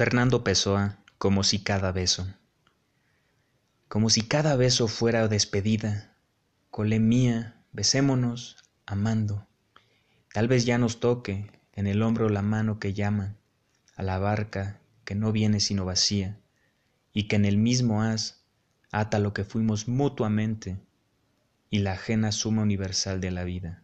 Fernando Pessoa, como si cada beso. Como si cada beso fuera despedida. Cole mía, besémonos, amando. Tal vez ya nos toque en el hombro la mano que llama a la barca que no viene sino vacía y que en el mismo haz ata lo que fuimos mutuamente y la ajena suma universal de la vida.